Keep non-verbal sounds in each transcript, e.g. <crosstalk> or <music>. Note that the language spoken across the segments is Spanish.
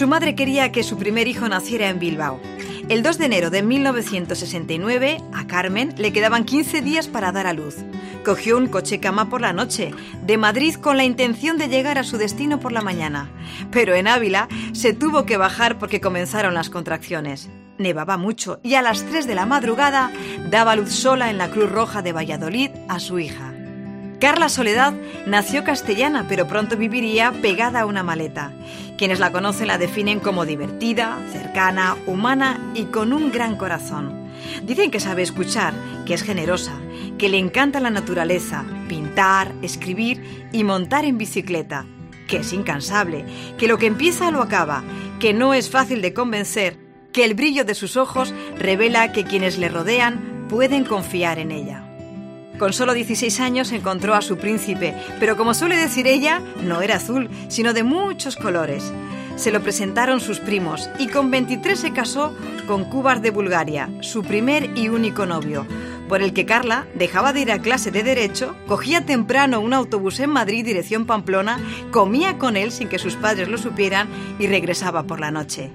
Su madre quería que su primer hijo naciera en Bilbao. El 2 de enero de 1969, a Carmen le quedaban 15 días para dar a luz. Cogió un coche cama por la noche, de Madrid con la intención de llegar a su destino por la mañana. Pero en Ávila se tuvo que bajar porque comenzaron las contracciones. Nevaba mucho y a las 3 de la madrugada daba luz sola en la Cruz Roja de Valladolid a su hija. Carla Soledad nació castellana, pero pronto viviría pegada a una maleta. Quienes la conocen la definen como divertida, cercana, humana y con un gran corazón. Dicen que sabe escuchar, que es generosa, que le encanta la naturaleza, pintar, escribir y montar en bicicleta, que es incansable, que lo que empieza lo acaba, que no es fácil de convencer, que el brillo de sus ojos revela que quienes le rodean pueden confiar en ella. Con solo 16 años encontró a su príncipe, pero como suele decir ella, no era azul, sino de muchos colores. Se lo presentaron sus primos y con 23 se casó con Cúbar de Bulgaria, su primer y único novio, por el que Carla dejaba de ir a clase de Derecho, cogía temprano un autobús en Madrid dirección Pamplona, comía con él sin que sus padres lo supieran y regresaba por la noche.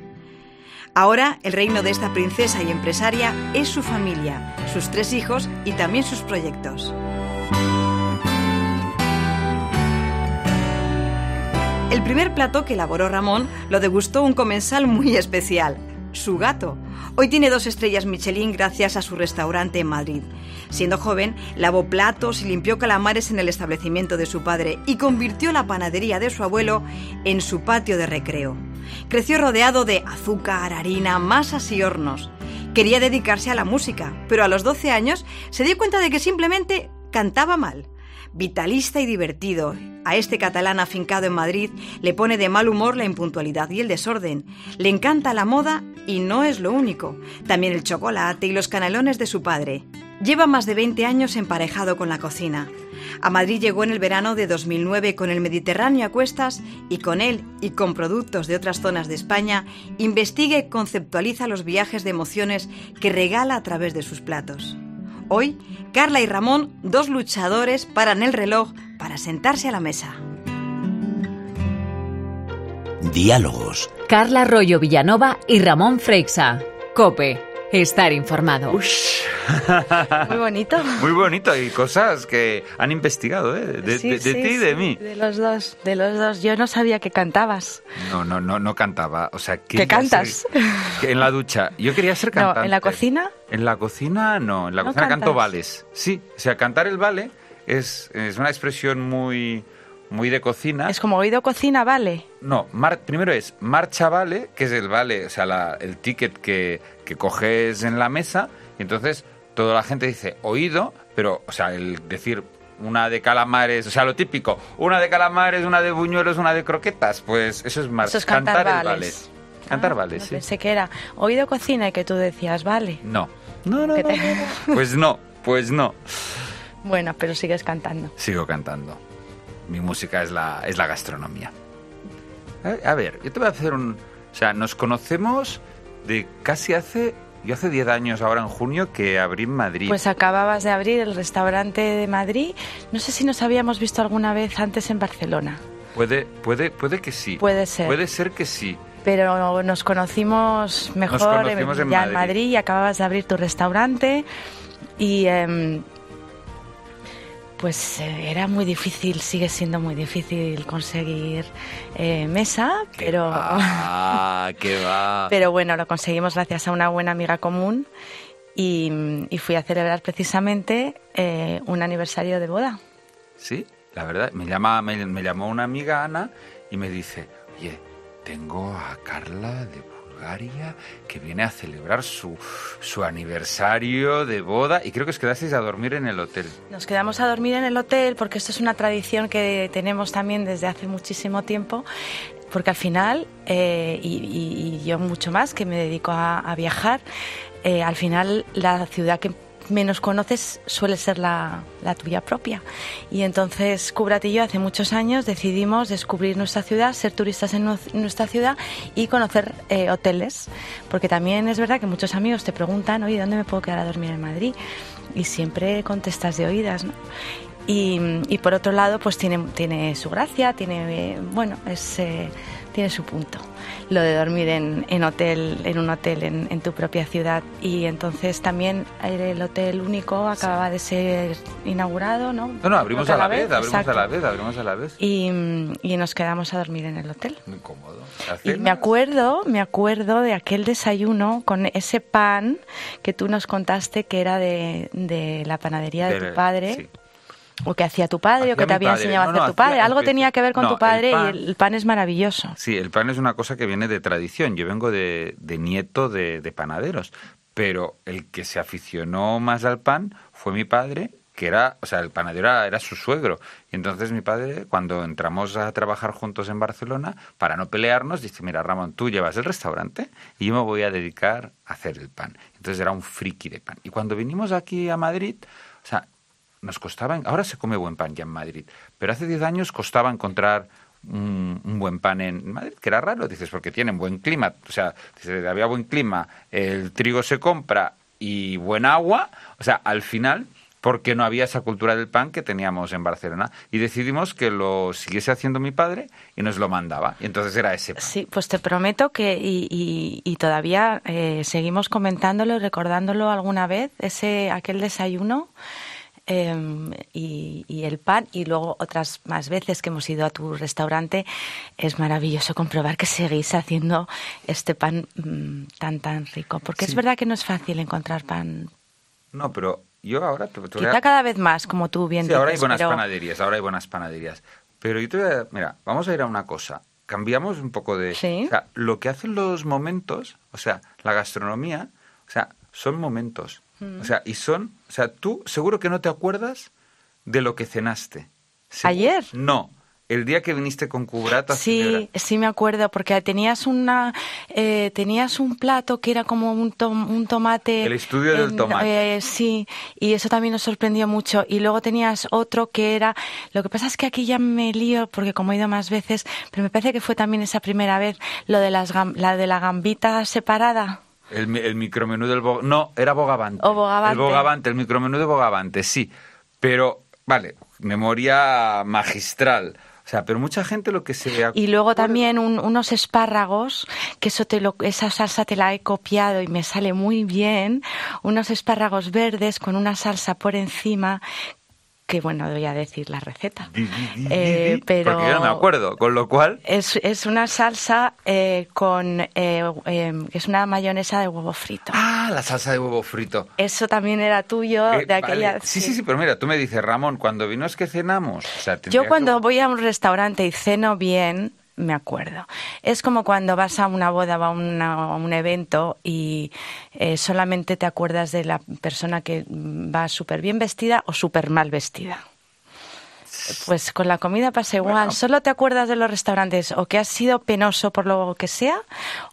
Ahora el reino de esta princesa y empresaria es su familia, sus tres hijos y también sus proyectos. El primer plato que elaboró Ramón lo degustó un comensal muy especial, su gato. Hoy tiene dos estrellas Michelin gracias a su restaurante en Madrid. Siendo joven, lavó platos y limpió calamares en el establecimiento de su padre y convirtió la panadería de su abuelo en su patio de recreo. Creció rodeado de azúcar, harina, masas y hornos. Quería dedicarse a la música, pero a los 12 años se dio cuenta de que simplemente cantaba mal. Vitalista y divertido, a este catalán afincado en Madrid le pone de mal humor la impuntualidad y el desorden. Le encanta la moda y no es lo único, también el chocolate y los canelones de su padre. Lleva más de 20 años emparejado con la cocina. A Madrid llegó en el verano de 2009 con el Mediterráneo a cuestas y con él y con productos de otras zonas de España investiga y conceptualiza los viajes de emociones que regala a través de sus platos. Hoy, Carla y Ramón, dos luchadores, paran el reloj para sentarse a la mesa. Diálogos. Carla Arroyo Villanova y Ramón Freixa. Cope. Estar informado. <laughs> Muy bonito. Muy bonito y cosas que han investigado, ¿eh? De, Sí, de- de sí, ti y de sí, mí. De los dos, de los dos. Yo no sabía que cantabas. No, no, no, no cantaba. O sea, ¿Que cantas? ser- en la ducha. Yo quería ser No, cantante. ¿en la cocina? En la cocina no. En la ¿No cocina canto vales. Sí. O sea, cantar el vale es, es una expresión muy, muy de cocina. Es como oído cocina, vale. No, mar- primero es marcha vale, que es el vale, o sea, la- el ticket que, que coges en la mesa, y entonces toda la gente dice oído, pero, o sea, el decir una de calamares, o sea, lo típico, una de calamares, una de buñuelos, una de croquetas, pues eso es mar- Eso es cantar vale. vales. Cantar Ah, vale, no sí. Pensé que era oído cocina y que tú decías, vale. No. No, no, no, te- no, no. <laughs> Pues no, pues no. Bueno, pero sigues cantando. Sigo cantando. Mi música es la, es la gastronomía. A ver, yo te voy a hacer un... O sea, nos conocemos de casi hace... Yo hace 10 años, ahora en junio, que abrí en Madrid. Pues acababas de abrir el restaurante de Madrid. No sé si nos habíamos visto alguna vez antes en Barcelona, Puede, puede, puede que sí. Puede ser. Puede ser que sí. pero nos conocimos mejor conocimos en ya Madrid. en Madrid y acababas de abrir tu restaurante y em, pues eh, era muy difícil, sigue siendo muy difícil conseguir eh, mesa, pero Ah, <laughs> que va. pero bueno, lo conseguimos gracias a una buena amiga común y, y fui a celebrar precisamente eh, un aniversario de boda. Sí, la verdad. Me, llama, me, me llamó una amiga, Ana, y me dice, oye, tengo a Carla de Que viene a celebrar su, su aniversario de boda y creo que os quedasteis a dormir en el hotel. Nos quedamos a dormir en el hotel porque esto es una tradición que tenemos también desde hace muchísimo tiempo. Porque al final, eh, y, yo mucho más que me dedico a, a viajar, eh, al final la ciudad que menos conoces suele ser la, la tuya propia. Y entonces Kubrat y yo hace muchos años decidimos descubrir nuestra ciudad, ser turistas en nu- nuestra ciudad y conocer eh, hoteles. Porque también es verdad que muchos amigos te preguntan, oye, ¿dónde me puedo quedar a dormir en Madrid? Y siempre contestas de oídas. Y, y por otro lado, pues tiene, tiene su gracia, tiene, eh, bueno, es, eh, tiene su punto lo de dormir en, en hotel, en un hotel en, en, tu propia ciudad. Y entonces también el hotel único acababa de ser inaugurado, ¿no? No, no, abrimos a la vez, vez abrimos a la vez, abrimos a la vez. Y, y, nos quedamos a dormir en el hotel. Muy cómodo. Y me acuerdo, me acuerdo de aquel desayuno con ese pan que tú nos contaste que era de, de la panadería de, de tu padre. Sí o que hacía tu padre, hacía o que te había padre. enseñado no, a hacer tu padre. Algo tenía que ver con no, tu padre el pan, y el pan es maravilloso. Sí, el pan es una cosa que viene de tradición. Yo vengo de, de nieto de, de, panaderos, pero el que se aficionó más al pan fue mi padre, que era, o sea, el panadero era, era su suegro. Y entonces mi padre, cuando entramos a trabajar juntos en Barcelona, para no pelearnos, dice, mira, Ramón, tú llevas el restaurante y yo me voy a dedicar a hacer el pan. Entonces era un friki de pan. Y cuando vinimos aquí a Madrid, o sea, nos costaba, ahora se come buen pan ya en Madrid, pero hace 10 años costaba encontrar un, un, buen pan en Madrid, que era raro, dices, porque tienen buen clima, o sea, dices, había buen clima, el trigo se compra y buen agua, o sea, al final, porque no había esa cultura del pan que teníamos en Barcelona, y decidimos que lo siguiese haciendo mi padre y nos lo mandaba, y entonces era ese. Sí, pues te prometo que, y todavía eh, seguimos comentándolo y recordándolo alguna vez, ese, aquel desayuno, eh, y, y, el pan y luego otras más veces que hemos ido a tu restaurante es maravilloso comprobar que seguís haciendo este pan mmm, tan tan rico porque sí. es verdad que no es fácil encontrar pan no pero yo ahora te, te quizá a... cada vez más como tú bien sí, dices ahora hay buenas pero... panaderías ahora hay buenas panaderías pero yo te voy a, mira vamos a ir a una cosa cambiamos un poco de ¿Sí? o sea, lo que hacen los momentos o sea la gastronomía o sea son momentos Mm. o sea, y son, o sea, tú seguro que no te acuerdas de lo que cenaste. ¿Seguro? ¿Ayer? No, el día que viniste con cubrata. Sí, señora. sí me acuerdo, porque tenías una, eh, tenías un plato que era como un, tom, un tomate. El estudio en, del tomate. Eh, sí, y eso también nos sorprendió mucho. Y luego tenías otro que era, lo que pasa es que aquí ya me lío, porque como he ido más veces, pero me parece que fue también esa primera vez, lo de las, la de la gambita separada. El, el micromenú del bo... No, era Bogavante. O Bogavante. El Bogavante, el micromenú de Bogavante, sí. Pero, vale, memoria magistral. O sea, pero mucha gente lo que se... Y luego también un, unos espárragos, que eso te lo, esa salsa te la he copiado y me sale muy bien. Unos espárragos verdes con una salsa por encima que bueno, voy a decir la receta. Di, di, di, eh, pero porque yo no me acuerdo, con lo cual... Es, es una salsa eh, con... Eh, es una mayonesa de huevo frito. Ah, la salsa de huevo frito. Eso también era tuyo de aquella... Vale. Sí, sí, sí, pero mira, tú me dices, Ramón, cuando vino es que cenamos. O sea, yo cuando que... voy a un restaurante y ceno bien, me acuerdo. Es como cuando vas a una boda o a, un evento y eh, solamente te acuerdas de la persona que va súper bien vestida o súper mal vestida. Pues con la comida pasa igual. Bueno. Solo te acuerdas de los restaurantes o que ha sido penoso por lo que sea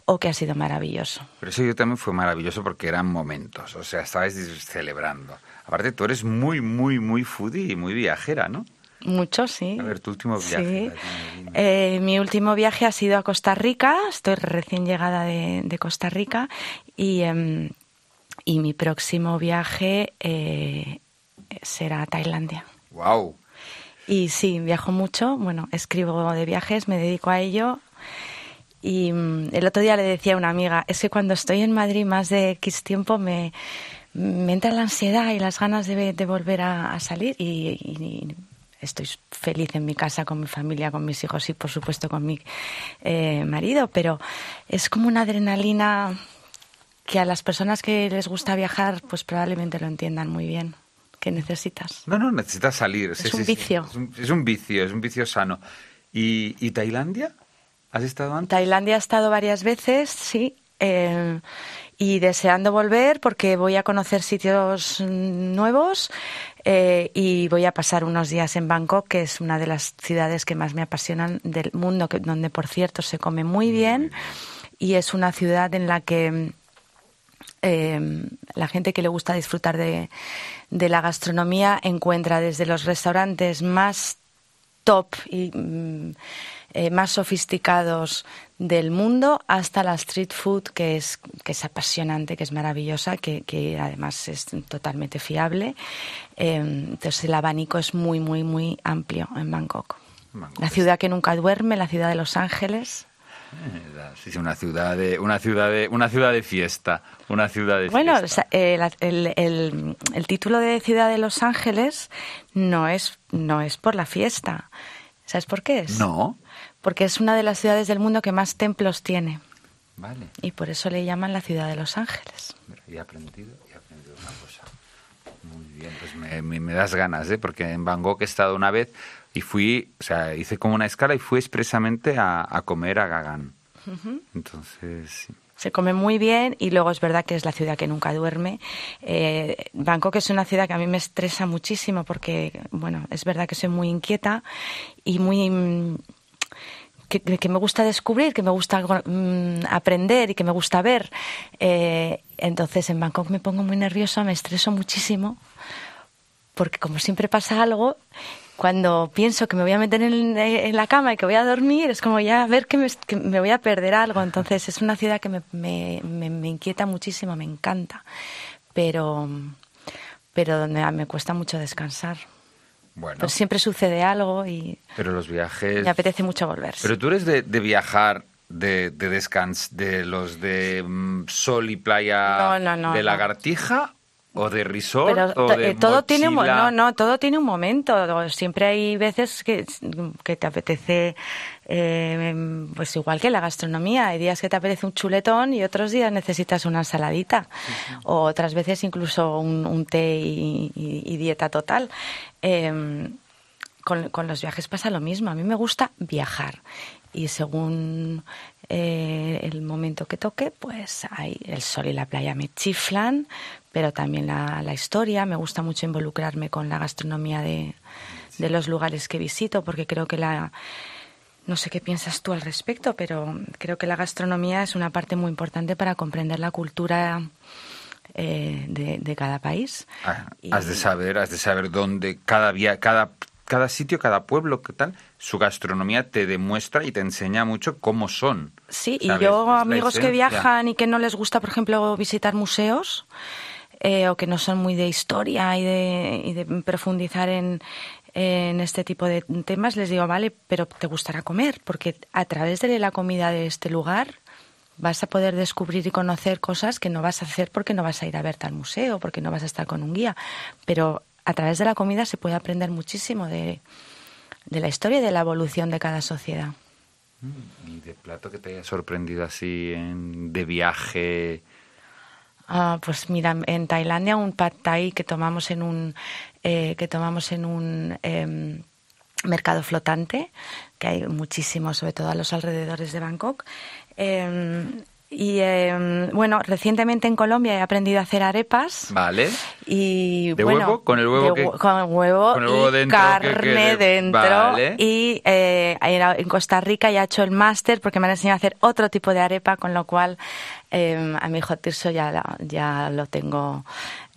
o que ha sido maravilloso. Pero eso yo también fue maravilloso porque eran momentos. O sea, estabais celebrando. Aparte, tú eres muy, muy, muy foodie y muy viajera, ¿no? Mucho, sí. A ver, tu último viaje. Sí. Eh, mi último viaje ha sido a Costa Rica. Estoy recién llegada de, de Costa Rica. Y, eh, y, mi próximo viaje eh, será a Tailandia. ¡Wow! Y sí, viajo mucho. Bueno, escribo de viajes, me dedico a ello. Y mm, el otro día le decía a una amiga, es que cuando estoy en Madrid más de X tiempo me, me entra la ansiedad y las ganas de, de volver a, a salir y, y, estoy feliz en mi casa con mi familia, con mis hijos y por supuesto con mi eh, marido, pero es como una adrenalina que a las personas que les gusta viajar pues probablemente lo entiendan muy bien. que necesitas? No, no, necesitas salir. Es un sí, vicio. Es, un, es, un, vicio, es un vicio sano. ¿Y, y Tailandia? ¿Has estado antes? Tailandia he estado varias veces, sí. Eh, y deseando volver porque voy a conocer sitios nuevos eh, y voy a pasar unos días en Bangkok, que es una de las ciudades que más me apasionan del mundo, que, donde por cierto se come muy bien. Y es una ciudad en la que eh, la gente que le gusta disfrutar de, de, la gastronomía encuentra desde los restaurantes más top y mm, eh, más sofisticados del mundo hasta la street food, que es, que es apasionante, que es maravillosa, que, que además es totalmente fiable. Eh, entonces el abanico es muy, muy, muy amplio en Bangkok. Bangkok La es- ciudad que nunca duerme, la ciudad de Los Ángeles. Eh, Sí, sí, una ciudad de, una ciudad de, una ciudad de fiesta, una ciudad de Bueno, fiesta. el, el- el título de Ciudad de Los Ángeles no es, no es por la fiesta. ¿Sabes por qué es? No, Porque es una de las ciudades del mundo que más templos tiene. vale. Y por eso le llaman la Ciudad de Los Ángeles. Mira, he aprendido, he aprendido una cosa. Muy bien, pues me, me- me das ganas, ¿eh? Porque en Bangkok he estado una vez y fui, o sea, hice como una escala y fui expresamente a, a comer a Gagan. Entonces, sí. Se come muy bien y luego es verdad que es la ciudad que nunca duerme. Eh, Bangkok es una ciudad que a mí me estresa muchísimo porque, bueno, es verdad que soy muy inquieta y muy... Que, me gusta descubrir, que me gusta mm, aprender y que me gusta ver. Eh, entonces en Bangkok me pongo muy nerviosa, me estreso muchísimo porque como siempre pasa algo, cuando pienso que me voy a meter en, la cama y que voy a dormir, es como ya ver que me, voy a perder algo. Entonces es una ciudad que me- me inquieta muchísimo, me encanta, pero, pero donde me cuesta mucho descansar. Bueno, Pero siempre sucede algo y pero los viajes... me apetece mucho volver. Pero tú eres de, de viajar, de, de descans, de los de mm, sol y playa No, no, no, de lagartija o de resort Pero o to- de eh, todo tiene un no no todo tiene un momento. Siempre hay veces que, que te apetece eh, pues igual que la gastronomía hay días que te apetece un chuletón y otros días necesitas una ensaladita o otras veces incluso un, té y, dieta total Eh, con, los viajes pasa lo mismo. A mí me gusta viajar y según eh, el momento que toque, pues hay el sol y la playa me chiflan, pero también la, historia. Me gusta mucho involucrarme con la gastronomía de los lugares que visito porque creo que la... No sé qué piensas tú al respecto, pero creo que la gastronomía es una parte muy importante para comprender la cultura eh, de, de cada país. Ah, Y- Has de saber, has de saber dónde cada cada cada sitio, cada pueblo, qué tal, su gastronomía te demuestra y te enseña mucho cómo son. Sí, y yo amigos que viajan y que no les gusta, por ejemplo, visitar museos eh, o que no son muy de historia y de, y de profundizar en, en este tipo de temas, les digo, vale, pero te gustará comer, porque a través de la comida de este lugar vas a poder descubrir y conocer cosas que no vas a hacer porque no vas a ir a verte al museo, porque no vas a estar con un guía, pero a través de la comida se puede aprender muchísimo de, de la historia y de la evolución de cada sociedad. Y de plato que te haya sorprendido así en- de viaje. Ah, pues mira, en Tailandia un pad thai que tomamos en un eh, que tomamos en un em, mercado flotante que hay muchísimos, sobre todo a los alrededores de Bangkok. Em, y em, bueno, recientemente en Colombia he aprendido a hacer arepas. Vale. Y ¿De bueno, huevo? ¿Con el huevo de que- con huevo con el huevo y dentro que carne dentro. Vale. Y eh, en en Costa Rica ya he hecho el máster porque me han enseñado a hacer otro tipo de arepa, con lo cual eh, a mi hijo Tirso ya, la- ya lo tengo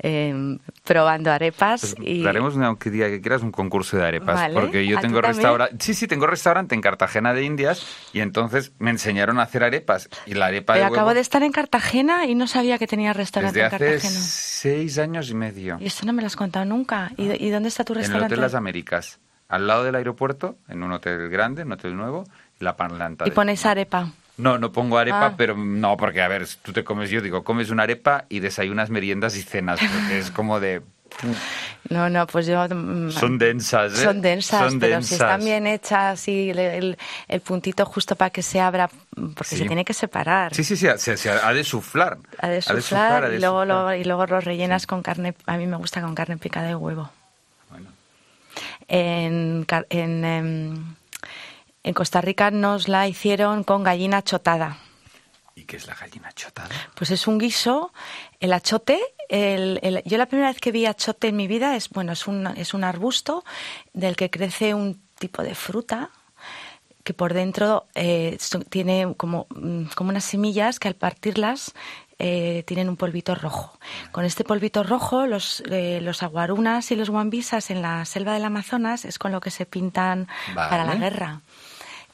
eh, probando arepas. Pues y haremos una, aunque día que quieras un concurso de arepas. Vale. Porque yo ¿Ah, tengo restaurante. Sí, sí, tengo restaurante en Cartagena de Indias y entonces me enseñaron a hacer arepas. Y la arepa Pero de huevo acabo de estar en Cartagena y no sabía que tenía restaurante desde en hace Cartagena. seis años y medio. Y esto no me lo has contado nunca. ¿Y, y dónde está tu En el restaurante? Hotel Las Américas. Al lado del aeropuerto, en un hotel grande, un hotel nuevo, la planta. y de- pones arepa. No, no pongo arepa, Ah. pero no, porque a ver, tú te comes, yo digo, comes una arepa y desayunas, meriendas y cenas, porque es como de... <laughs> No, no, pues yo... mm, Son densas, ¿eh? Son densas, Son pero densas. si están bien hechas y el, el- el puntito justo para que se abra, porque Sí. se tiene que separar. Sí, sí, sí, se, se ha de suflar. Ha de Ha de suflar, ha de y, luego suflar. lo, y luego lo rellenas con carne. A mí me gusta con carne picada de huevo. Bueno, En, Car- en, em, en Costa Rica nos la hicieron con gallina chotada. ¿Y qué es la gallina chotada? Pues es un guiso, el achote. El, el- yo la primera vez que vi achote en mi vida es, bueno, es un, es un arbusto del que crece un tipo de fruta que por dentro eh, tiene como, mm, como unas semillas que al partirlas eh, tienen un polvito rojo. Con este polvito rojo, los, eh, los aguarunas y los guambisas en la selva del Amazonas es con lo que se pintan para la guerra.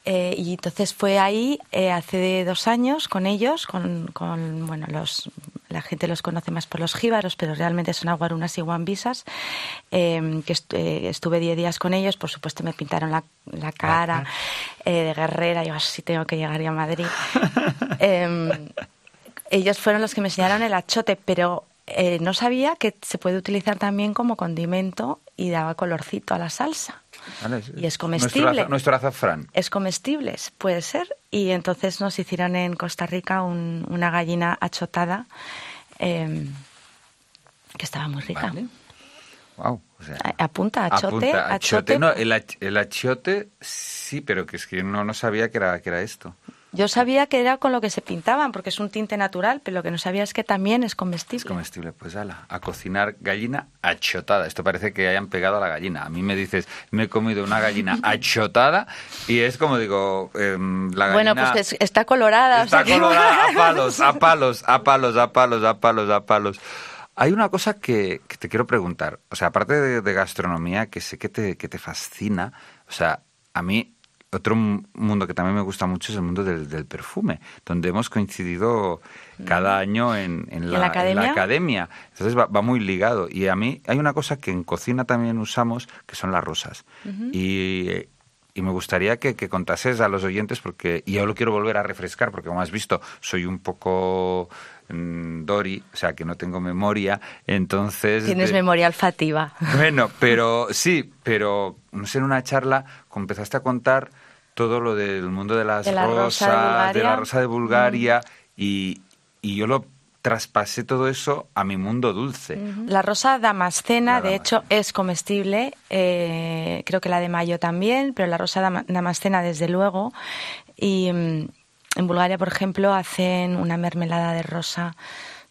Eh, y entonces fue ahí eh, hace dos años con ellos, con, con, bueno, los, la gente los conoce más por los jíbaros, pero realmente son aguarunas y guambisas, eh, que est- eh, estuve diez días con ellos, por supuesto me pintaron la, la cara eh, de guerrera, yo así tengo que llegar ya a Madrid. <laughs> Em, ellos fueron los que me enseñaron el achote, pero eh, no sabía que se puede utilizar también como condimento y daba colorcito a la salsa. Vale, Y es Nuestro, comestible. aza- nuestro azafrán. Es comestible, puede ser. Y entonces nos hicieron en Costa Rica un- una gallina achotada eh, que estaba muy rica. Vale. Wow. O sea, A- Apunta, achote, apunta, achote. No, el, el achiote sí, pero que es que no, no sabía que era, que era esto. Yo sabía que era con lo que se pintaban, porque es un tinte natural, pero lo que no sabía es que también es comestible. Es comestible. Pues ala, a cocinar gallina achotada. Esto parece que hayan pegado a la gallina. A mí me dices, me he comido una gallina <laughs> achotada y es como digo, em, la gallina... Bueno, pues es- está colorada. o Está que- colorada a palos, a palos, a palos, a palos, a palos, a palos. Hay una cosa que, que te quiero preguntar. O sea, aparte de, de gastronomía, que sé que te, que te fascina, o sea, a mí otro mundo que también me gusta mucho es el mundo del, del perfume, donde hemos coincidido cada año en, en Mm. ¿Y en la, la en academia? academia. Entonces va, va muy ligado. Y a mí hay una cosa que en cocina también usamos, que son las rosas. Y... y me gustaría que, que contases a los oyentes, porque y yo lo quiero volver a refrescar, porque como has visto, soy un poco mm, Dori, o sea, que no tengo memoria, entonces... Tienes de- memoria olfativa. Bueno, pero sí, pero no sé, en una charla empezaste a contar todo lo del mundo de las De la rosa de rosas, Bulgaria. de la rosa de Bulgaria, y, y yo lo traspasé todo eso a mi mundo dulce. La rosa damascena, La de hecho, es comestible. eh, creo que la de mayo también, pero la rosa dama- damascena, desde luego. Y mm, en Bulgaria, por ejemplo, hacen una mermelada de rosa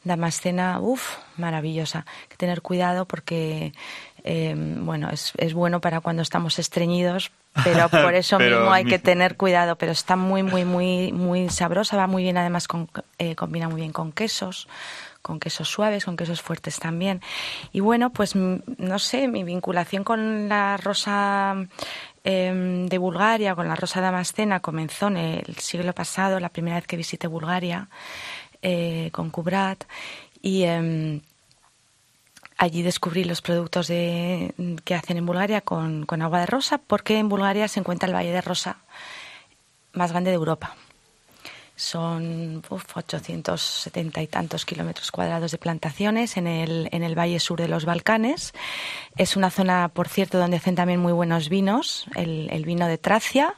damascena, uff, maravillosa. Hay que tener cuidado porque, eh, bueno, es, es bueno para cuando estamos estreñidos, pero <laughs> por eso Pero mismo hay mi- que tener cuidado. Pero está muy, muy, muy, muy sabrosa, va muy bien, además con, eh, combina muy bien con quesos con quesos suaves, con quesos fuertes también. Y bueno, pues mm, no sé, mi vinculación con la rosa em, de Bulgaria, con la rosa damascena, comenzó en el siglo pasado, la primera vez que visité Bulgaria, eh, con Kubrat. Y em, allí descubrí los productos que hacen en Bulgaria con, agua de rosa, porque en Bulgaria se encuentra el Valle de Rosa más grande de Europa. Son uf, 870 y tantos kilómetros cuadrados de plantaciones en el, valle sur de los Balcanes. Es una zona, por cierto, donde hacen también muy buenos vinos. El, el vino de Tracia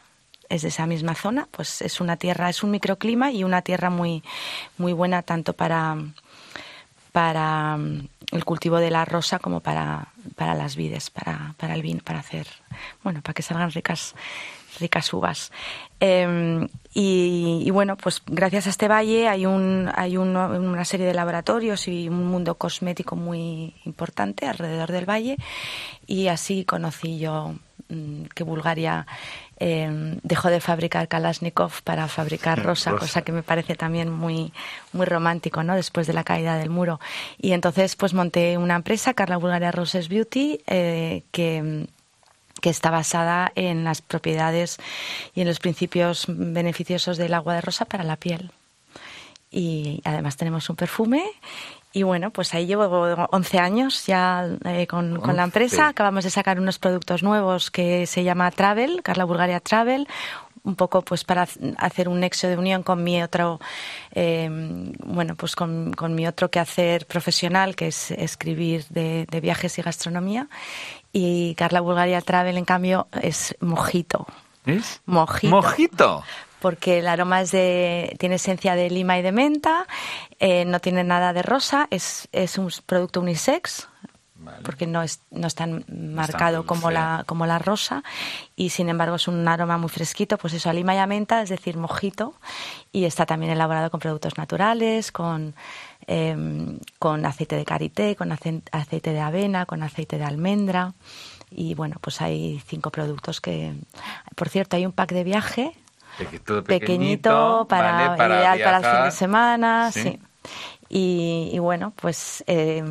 es de esa misma zona. Pues es una tierra, es un microclima y una tierra muy, muy buena tanto para, para mm, el cultivo de la rosa como para, para las vides, para, para el vino, para hacer, bueno, para que salgan ricas, ricas uvas. Eh, y, bueno, pues gracias a este valle hay, un, hay un- una serie de laboratorios y un mundo cosmético muy importante alrededor del valle y así conocí yo que Bulgaria eh, dejó de fabricar Kalashnikov para fabricar <laughs> rosa, Rosa. cosa que me parece también muy, muy romántico, ¿no? Después de la caída del muro. Y entonces, pues monté una empresa, Carla Bulgaria Roses Beauty, eh, que que está basada en las propiedades y en los principios beneficiosos del agua de rosa para la piel. Y además tenemos un perfume. Y bueno, pues ahí llevo 11 años ya eh, con, con la 11. empresa. Acabamos de sacar unos productos nuevos que se llama Travel, Carla Bulgaria Travel, un poco pues para hacer un nexo de unión con mi otro, eh, bueno, pues con, con mi otro quehacer profesional, que es escribir de, de viajes y gastronomía. Y Carla Bulgaria Travel, en cambio, es mojito. ¿Es? Mojito. Mojito. Porque el aroma es de, tiene esencia de lima y de menta, eh, no tiene nada de rosa, es, es un producto unisex, Vale. porque no es, no es tan marcado como la, como la rosa, y sin embargo es un aroma muy fresquito, pues eso, a lima y a menta, es decir, mojito, y está también elaborado con productos naturales, con, eh, con aceite de karité, con ace- aceite de avena, con aceite de almendra. Y bueno, pues hay cinco productos que. Por cierto, hay un pack de viaje Pequeñito, para, ¿vale? Para ideal para el fin de semana, Sí. sí. Y, y bueno, pues eh,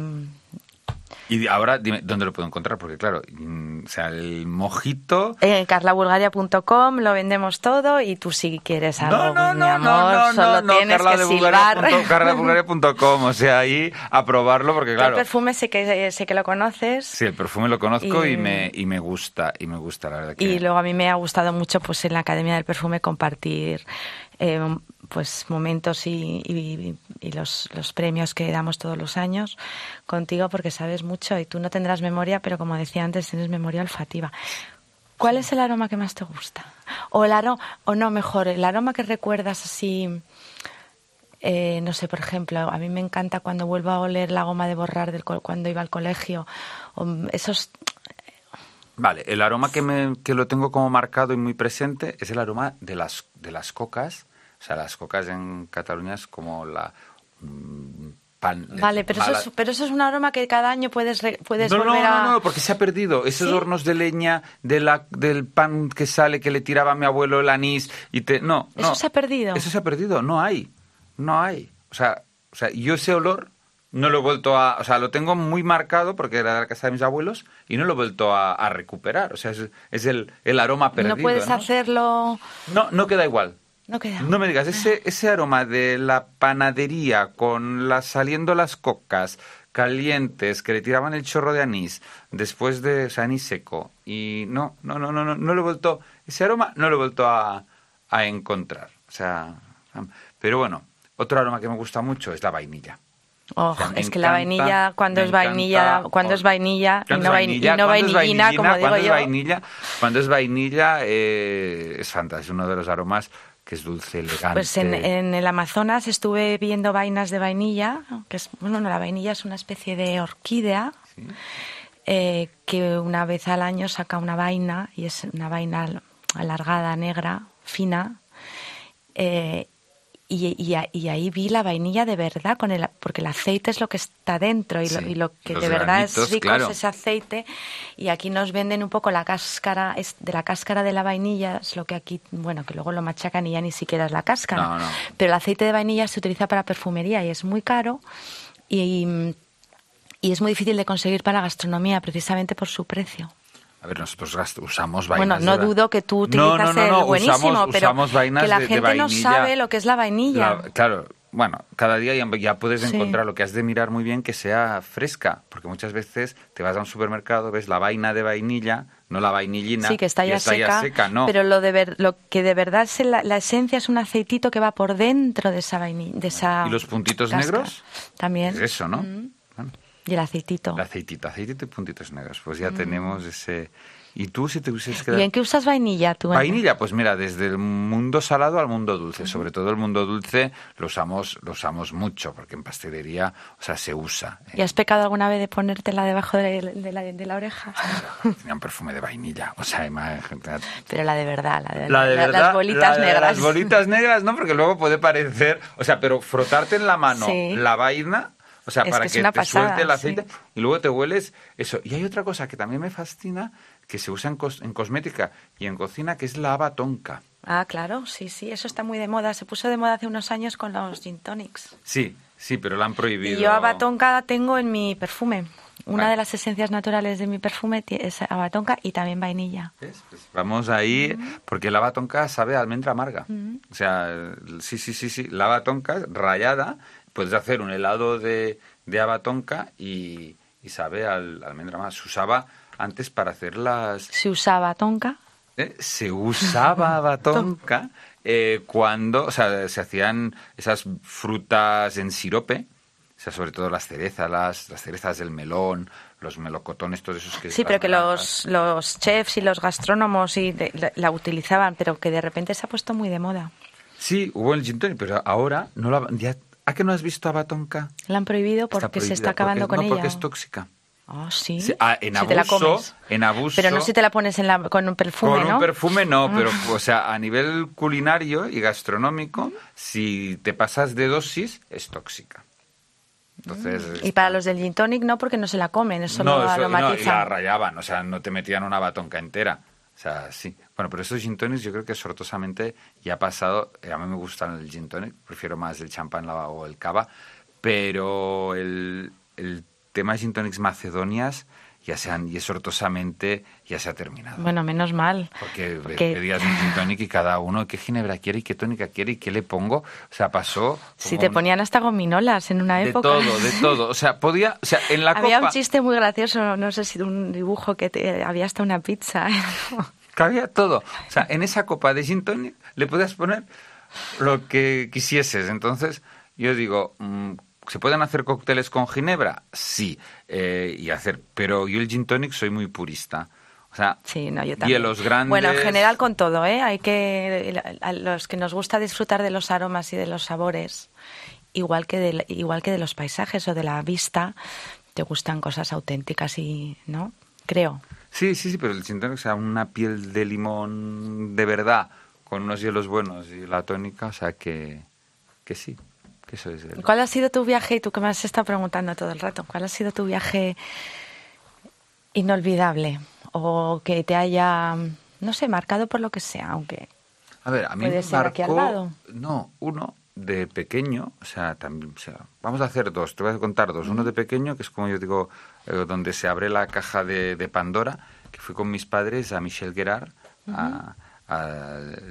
Y ahora dime, ¿dónde lo puedo encontrar? Porque claro, mm, o sea, el mojito... En carlabulgaria.com lo vendemos todo y tú si quieres algo, No, no, pues, mi no, amor, no, no, solo no, tienes Carla que silbar. <laughs> Carladebulgaria.com, o sea, ahí a probarlo porque claro... El perfume sé que, sé que lo conoces. Sí, el perfume lo conozco y, Y- me, y me gusta, y me gusta, la verdad que... Y luego a mí me ha gustado mucho pues en la Academia del Perfume compartir eh, pues momentos y, los, premios que damos todos los años contigo porque sabes mucho y tú no tendrás memoria, pero como decía antes, tienes memoria olfativa. ¿Cuál es el aroma que más te gusta? O el aroma, o no, mejor, el aroma que recuerdas así, eh, no sé, por ejemplo, a mí me encanta cuando vuelvo a oler la goma de borrar del cuando iba al colegio, esos Vale, el aroma que, me, que lo tengo como marcado y muy presente es el aroma de las, de las cocas. O sea, las cocas en Cataluña es como la... mm, pan, Vale, pero eso, es, pero eso es un aroma que cada año puedes, re- puedes no, no, volver a... no, no, porque se ha perdido. Esos ¿Sí? hornos de leña de la, del pan que sale, que le tiraba a mi abuelo el anís y te... No, ¿Eso no. se ha perdido? Eso se ha perdido, no hay. No hay. O sea, o sea, yo ese olor no lo he vuelto a... O sea, lo tengo muy marcado porque era de la casa de mis abuelos y no lo he vuelto a, a recuperar. O sea, es, es el, el aroma perdido. no puedes ¿no? hacerlo... No, no queda igual. No queda. No me digas, ese, ese aroma de la panadería con las saliendo las cocas calientes que le tiraban el chorro de anís después de o sea, anís seco y no, no, no, no, no, no lo he vuelto, ese aroma no lo he vuelto a, a encontrar. O sea, pero bueno, otro aroma que me gusta mucho es la vainilla. Oh, O sea, me es que la vainilla, cuando es vainilla, encanta. cuando es vainilla y Cuando no, y vainillina, como digo cuando es vainilla, cuando es vainilla eh, es fantástico, es uno de los aromas que es dulce, elegante. Pues en, en el Amazonas estuve viendo vainas de vainilla, que es, bueno, no, la vainilla es una especie de orquídea eh, que una vez al año saca una vaina y es una vaina al- alargada, negra, fina. eh, y, y ahí vi la vainilla de verdad, con el, porque el aceite es lo que está dentro y, lo, y lo que de verdad granitos, es rico claro. es ese aceite. Y aquí nos venden un poco la cáscara, es de la cáscara de la vainilla, es lo que aquí, bueno, que luego lo machacan y ya ni siquiera es la cáscara. No, no. Pero el aceite de vainilla se utiliza para perfumería y es muy caro y, y es muy difícil de conseguir para la gastronomía precisamente por su precio. A ver, nosotros usamos Bueno, vainas no de va- dudo que tú No, utilizas no, no, no, el buenísimo, usamos, pero usamos vainas que la de- de gente no sabe lo que es la vainilla. La- claro, bueno, cada día ya, ya puedes Sí. encontrar lo que has de mirar muy bien que sea fresca, porque muchas veces te vas a un supermercado, ves la vaina de vainilla, no la vainillina, Sí, que está ya seca, no. pero lo de ver, lo que de verdad es la, la esencia es un aceitito que va por dentro de esa vainilla, de esa ¿Y los puntitos negros? También. Es eso, ¿no? Mm. Bueno, Y el aceitito. el aceitito, aceitito y puntitos negros, pues ya Mm. tenemos ese... ¿Y tú si te hubieses quedado... ¿Y en qué usas vainilla tú? Vainilla, pues mira, desde el mundo salado al mundo dulce. Sobre todo el mundo dulce lo usamos, lo usamos mucho, porque en pastelería, o sea, se usa. ¿Y has pecado alguna vez de ponértela debajo de la, de la- de la oreja? <laughs> Tenía un perfume de vainilla. O sea, imagínate. Pero la de verdad, la de, La de la- verdad, las bolitas negras. Las bolitas negras, ¿no? Porque luego puede parecer. O sea, pero frotarte en la mano Sí. la vaina. O sea, Es para que que, te pasada, suelte el aceite sí. y luego te hueles eso. Y hay otra cosa que también me fascina, que se usa en, cos- en cosmética y en cocina, que es la haba tonka. Ah, claro, sí, sí, eso está muy de moda. Se puso de moda hace unos años con los gin tonics. Sí, sí, pero la han prohibido. Y yo abatonca tengo en mi perfume. Una Vale. de las esencias naturales de mi perfume es abatonca y también vainilla. Pues vamos ahí, porque la tonka sabe a almendra amarga. Mm. O sea, sí, sí, sí, sí, la tonka rayada, puedes hacer un helado de, de haba tonka y, y sabe al, almendra amarga. Se usaba antes para hacer las... Se usaba tonka. ¿eh? Se usaba <laughs> haba tonka eh, cuando, o sea, se hacían esas frutas en sirope, o sea, sobre todo las cerezas, las, las cerezas del melón, los melocotones, todos esos que... Sí, pero que los, los chefs y los gastrónomos y de- la, la utilizaban, pero que de repente se ha puesto muy de moda. Sí, hubo el gin tonic, pero ahora no la, ya, ¿a que no has visto a Batonka? La han prohibido porque se está acabando con no, ella. porque es tóxica. Ah, sí. Sí, ah, en Si te la abuso, comes. en abuso. Pero no si te la pones en la, con un perfume, Con ¿no? un perfume no, pero Ah. o sea, a nivel culinario y gastronómico, si te pasas de dosis, es tóxica. Entonces, Mm. Y para los del gin tonic no, porque no se la comen, eso no, lo eso- no, y la rayaban, o sea, no te metían una batonca entera. O sea, sí. Bueno, pero estos gin tonics yo creo que sortosamente ya ha pasado. eh, A mí me gustan el gin tonic, prefiero más el champán o el cava, pero el, el tema de gin tonics macedonias ya se han, y sortosamente ya se ha terminado. Bueno, menos mal. Porque Que- pedías un gin <laughs> tonic y cada uno qué ginebra quiere y qué tónica quiere y qué le pongo. O sea, pasó... Si te un- ponían hasta gominolas en una De época. todo, de todo. O sea, podía... O sea, en la Había copa... un chiste muy gracioso, no sé si de un dibujo que te- había hasta una pizza. <laughs> Cabía todo. O sea, en esa copa de gin tonic le podías poner lo que quisieses. Entonces, yo digo, mm, ¿se pueden hacer cócteles con ginebra? Sí. eh, y hacer, pero yo el gin tonic soy muy purista. O sea, Sí, no, yo también. hielos grandes. Bueno, en general con todo, ¿eh? Hay que a los que nos gusta disfrutar de los aromas y de los sabores, igual que de, igual que de los paisajes o de la vista, te gustan cosas auténticas y, ¿no? Creo. Sí, sí, sí, pero el tonic, o sea, una piel de limón de verdad, con unos hielos buenos y la tónica, o sea, que, que sí, que eso es el... ¿Cuál ha sido tu viaje? Y tú que me has estado preguntando todo el rato, ¿cuál ha sido tu viaje inolvidable o que te haya, no sé, marcado por lo que sea, aunque A ver, a mí me ser aquí al marcó- lado. No, uno de pequeño, o sea, también, o sea, vamos a hacer dos, te voy a contar dos. Uno de pequeño, que es como yo digo, eh, donde se abre la caja de, de Pandora, que fui con mis padres a Michel Guerard, a, a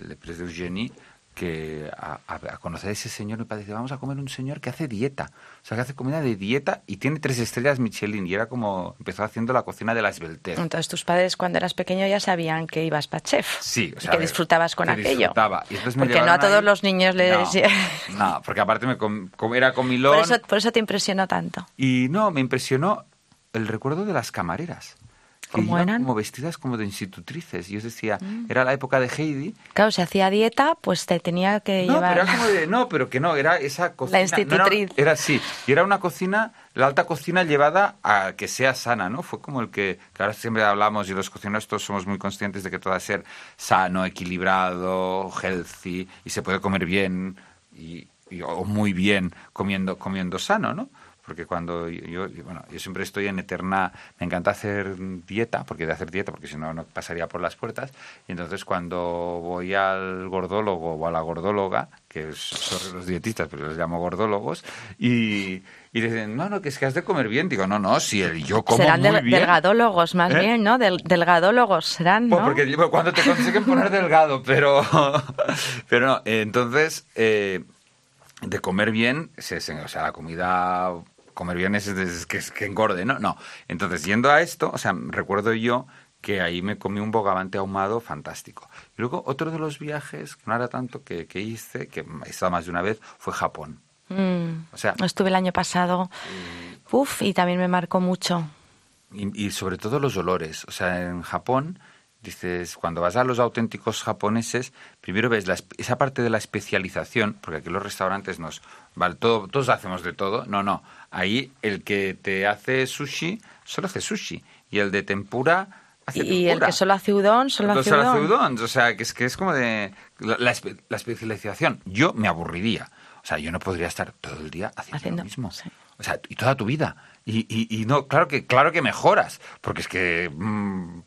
Le Prés de Eugenie, que a, a- conocer a ese señor, mi padre dice, vamos a comer un señor que hace dieta, o sea, que hace comida de dieta y tiene tres estrellas Michelin, y era como, empezó haciendo la cocina de la esbeltez. entonces tus padres cuando eras pequeño ya sabían que ibas para chef. Sí, o y sea, que a ver, disfrutabas con que aquello. disfrutaba. Y me Porque no a todos ahí- los niños les... No, <laughs> no, porque aparte me com- com- era comilón. por, eso, por eso te impresionó tanto. Y no, me impresionó el recuerdo de las camareras. que ¿Cómo eran? Mm. Como vestidas como de institutrices. Y yo decía, era la época de Heidi. Claro, si hacía dieta, pues te tenía que No, llevar... pero era como de, no, pero que no, era esa cocina. no institutriz. era, era así. Y era una cocina, la alta cocina llevada a que sea sana, ¿no? Fue como el que, que ahora siempre hablamos y los cocineros todos somos muy conscientes de que todo ha ser sano, equilibrado, healthy y se puede comer bien y, y- o muy bien comiendo, comiendo sano, ¿no? Porque cuando yo, bueno, yo siempre estoy en eterna, me encanta hacer dieta, porque de hacer dieta, porque si no, no pasaría por las puertas. Y entonces cuando voy al gordólogo o a la gordóloga, que es- son los dietistas, pero les llamo gordólogos, y, y dicen, no, no, que es que has de comer bien. Digo, no, no, si el, yo como serán muy del- bien. delgadólogos, más ¿Eh? bien, ¿no? Del, delgadólogos serán, Pues ¿no? porque bueno, cuando te consiguen poner <laughs> delgado, pero, pero no, entonces, eh, de comer bien, o sea, la comida, comer bien es, es que, es que engorde, ¿no? No. Entonces, yendo a esto, o sea, recuerdo yo que ahí me comí un bogavante ahumado fantástico. Y luego, otro de los viajes, que no era tanto, que, que hice, que he estado más de una vez, fue Japón. Mm, O sea- estuve el año pasado. Uf, y también me marcó mucho. Y, y sobre todo los olores. O sea, en Japón, dices, cuando vas a los auténticos japoneses, primero ves la esa parte de la especialización, porque aquí los restaurantes nos... Vale, todo, todos hacemos de todo. No, no. Ahí el que te hace sushi, solo hace sushi. Y el de tempura, hace Y, y el tempura. que solo hace udon, solo hace solo hace udon. O sea, que es, que es como de... La, la espe- la especialización. Yo me aburriría. O sea, yo no podría estar todo el día haciendo, Haciendo, lo mismo. sí. O sea, y toda tu vida. Y, y, y no, claro que, claro que mejoras, porque es que mm,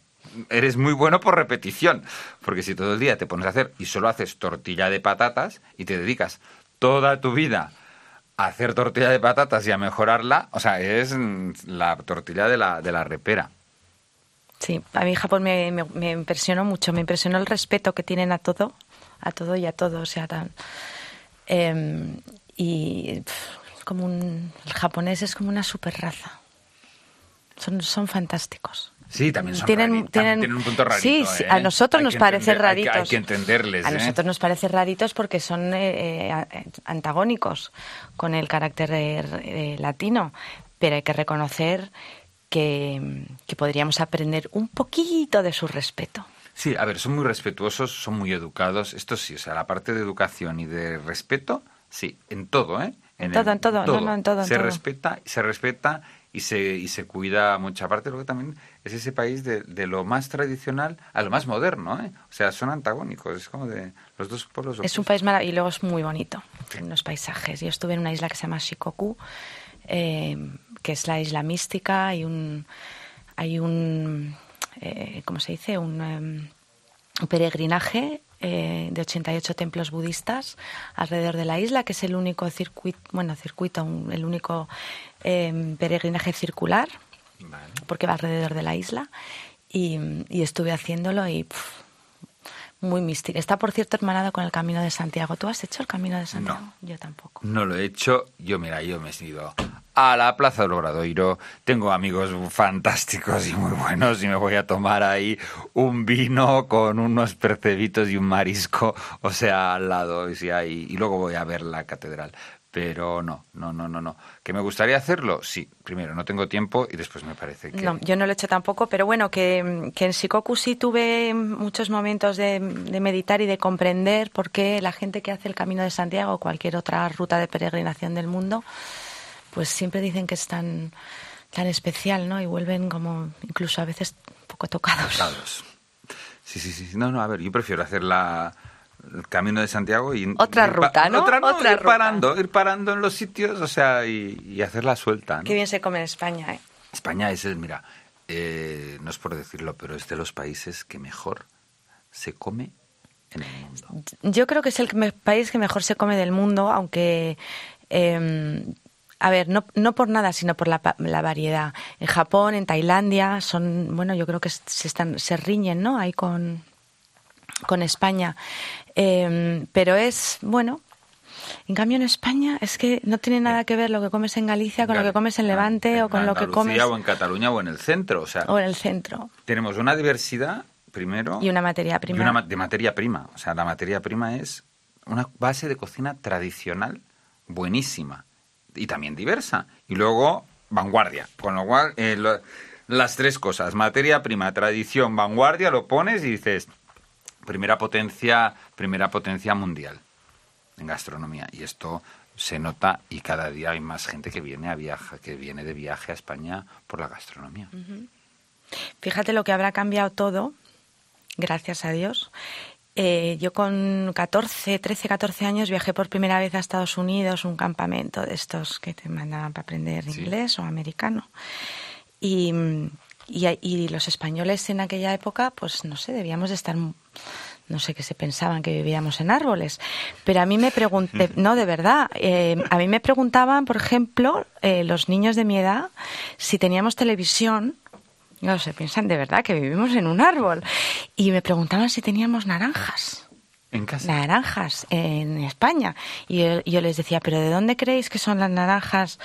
eres muy bueno por repetición. Porque si todo el día te pones a hacer y solo haces tortilla de patatas y te dedicas toda tu vida a hacer tortilla de patatas y a mejorarla, o sea, es la tortilla de la, de la repera. Sí, a mí Japón me, me- me impresionó mucho, me impresionó el respeto que tienen a todo, a todo y a todo, o sea, tan... em, y como un... El japonés es como una super raza. Son, son fantásticos. Sí, también son tienen, rari- tienen, tienen un punto rarito, Sí, sí, ¿eh? a nosotros Hay nos que parecen entender- hay que- raritos. hay que entenderles, A ¿eh? nosotros nos parecen raritos porque son eh, eh, a- antagónicos con el carácter eh, eh, latino, pero hay que reconocer que, que podríamos aprender un poquito de su respeto. Sí, a ver, son muy respetuosos, son muy educados. Esto sí, o sea, la parte de educación y de respeto, sí, en todo, ¿eh? En todo, en todo, no, no, en todo, en se todo. respeta, se respeta y se, y se cuida mucha parte. Luego también es ese país de, de lo más tradicional a lo más moderno, ¿eh? O sea, son antagónicos, es como de los dos polos. Es un país maravilloso y luego es muy bonito, tiene unos paisajes. Yo estuve en una isla que se llama Shikoku, eh, que es la isla mística, hay un, hay un, eh, ¿cómo se dice? Un, em, un peregrinaje eh, de 88 templos budistas alrededor de la isla, que es el único circuito, bueno, circuito, un- el único em, peregrinaje circular Vale. porque va alrededor de la isla. Y, y estuve haciéndolo y muy místico. Está, por cierto, hermanado con el Camino de Santiago. ¿Tú has hecho el Camino de Santiago? Yo tampoco. No lo he hecho. Yo, mira, yo me he ido a la Plaza del Obradoiro. Tengo amigos fantásticos y muy buenos y me voy a tomar ahí un vino con unos percebitos y un marisco, o sea, al lado. Y luego voy a ver la catedral. Pero no, no, no, no, no. ¿Que me gustaría hacerlo? Sí. Primero, no tengo tiempo y después me parece que... No, yo no lo he hecho tampoco, pero bueno, que, que en Shikoku sí tuve muchos momentos de, de meditar y de comprender por qué la gente que hace el Camino de Santiago o cualquier otra ruta de peregrinación del mundo, pues siempre dicen que es tan, tan especial, ¿no? Y vuelven como incluso a veces un poco tocados. Tocados. Sí, sí, sí. No, no, a ver, yo prefiero hacer la, el camino de Santiago y... Otra ruta, ¿no? Otra, no, Otra ir ruta. parando, ir parando en los sitios, o sea, y, y hacerla suelta, ¿no? Qué bien se come en España, ¿eh? España es el, mira, eh, no es por decirlo, pero es de los países que mejor se come en el mundo. Yo creo que es el país que mejor se come del mundo, aunque, eh, a ver, no, no por nada, sino por la, la variedad. En Japón, en Tailandia, son, bueno, yo creo que se, están, se riñen, ¿no? Ahí con, con España. Eh, pero es, bueno, en cambio en España es que no tiene nada que ver lo que comes en Galicia con lo que comes en Levante o con lo que comes o en Cataluña o en el centro, o sea, o en el centro. tenemos una diversidad, primero... Y una materia y prima. una de materia prima. O sea, la materia prima es una base de cocina tradicional buenísima y también diversa. Y luego, vanguardia. Con lo cual, eh, lo- las tres cosas, materia prima, tradición, vanguardia, lo pones y dices, primera potencia, primera potencia mundial en gastronomía. Y esto se nota y cada día hay más gente que viene a viaje, que viene de viaje a España por la gastronomía. Fíjate lo que habrá cambiado todo, gracias a Dios. Eh, yo con 14, 13, 14 años viajé por primera vez a Estados Unidos, un campamento de estos que te mandaban para aprender Sí. inglés o americano. Y, y, y los españoles en aquella época, pues no sé, debíamos de estar, no sé qué se pensaban que vivíamos en árboles. Pero a mí me pregunté, <laughs> no, de verdad, eh, a mí me preguntaban, por ejemplo, eh, los niños de mi edad, si teníamos televisión no se piensan de verdad que vivimos en un árbol. Y me preguntaban si teníamos naranjas. En casa. Naranjas en España. Y yo, yo les decía, ¿pero de dónde creéis que son las naranjas?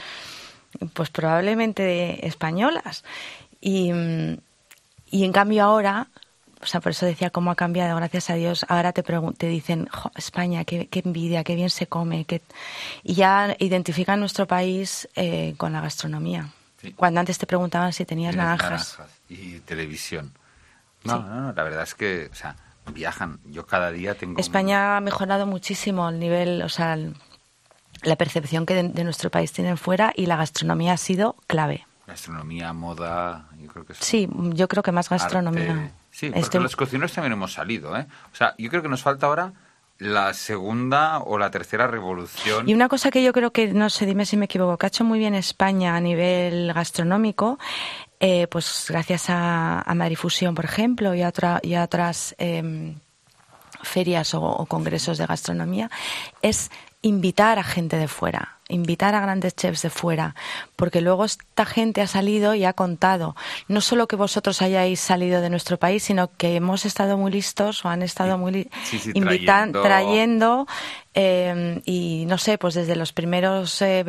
Pues probablemente españolas. Y, mm, y en cambio ahora, o sea, por eso decía cómo ha cambiado, gracias a Dios, ahora te, te dicen, "Jo, España, qué, qué envidia, qué bien se come. Qué... Y ya identifican nuestro país eh, con la gastronomía. Sí. Cuando antes te preguntaban si tenías naranjas. y televisión. No, Sí. no, no, la verdad es que, o sea, viajan. Yo cada día tengo... España ha mejorado muchísimo el nivel, o sea, el- la percepción que de, de nuestro país tienen fuera y la gastronomía ha sido clave. Gastronomía, moda, yo creo que Sí, yo creo que más gastronomía. arte. Sí, porque Estoy- los cocineros también hemos salido, ¿eh? O sea, yo creo que nos falta ahora la segunda o la tercera revolución. Y una cosa que yo creo que, no sé, dime si me equivoco, que ha hecho muy bien España a nivel gastronómico, eh, pues gracias a, a Marifusión, por ejemplo, y a, otra, y a otras em, ferias o, o congresos de gastronomía, es invitar a gente de fuera, invitar a grandes chefs de fuera, porque luego esta gente ha salido y ha contado, no solo que vosotros hayáis salido de nuestro país, sino que hemos estado muy listos o han estado muy Sí, sí, invitan- trayendo- trayendo eh, y no sé, pues desde los primeros eh,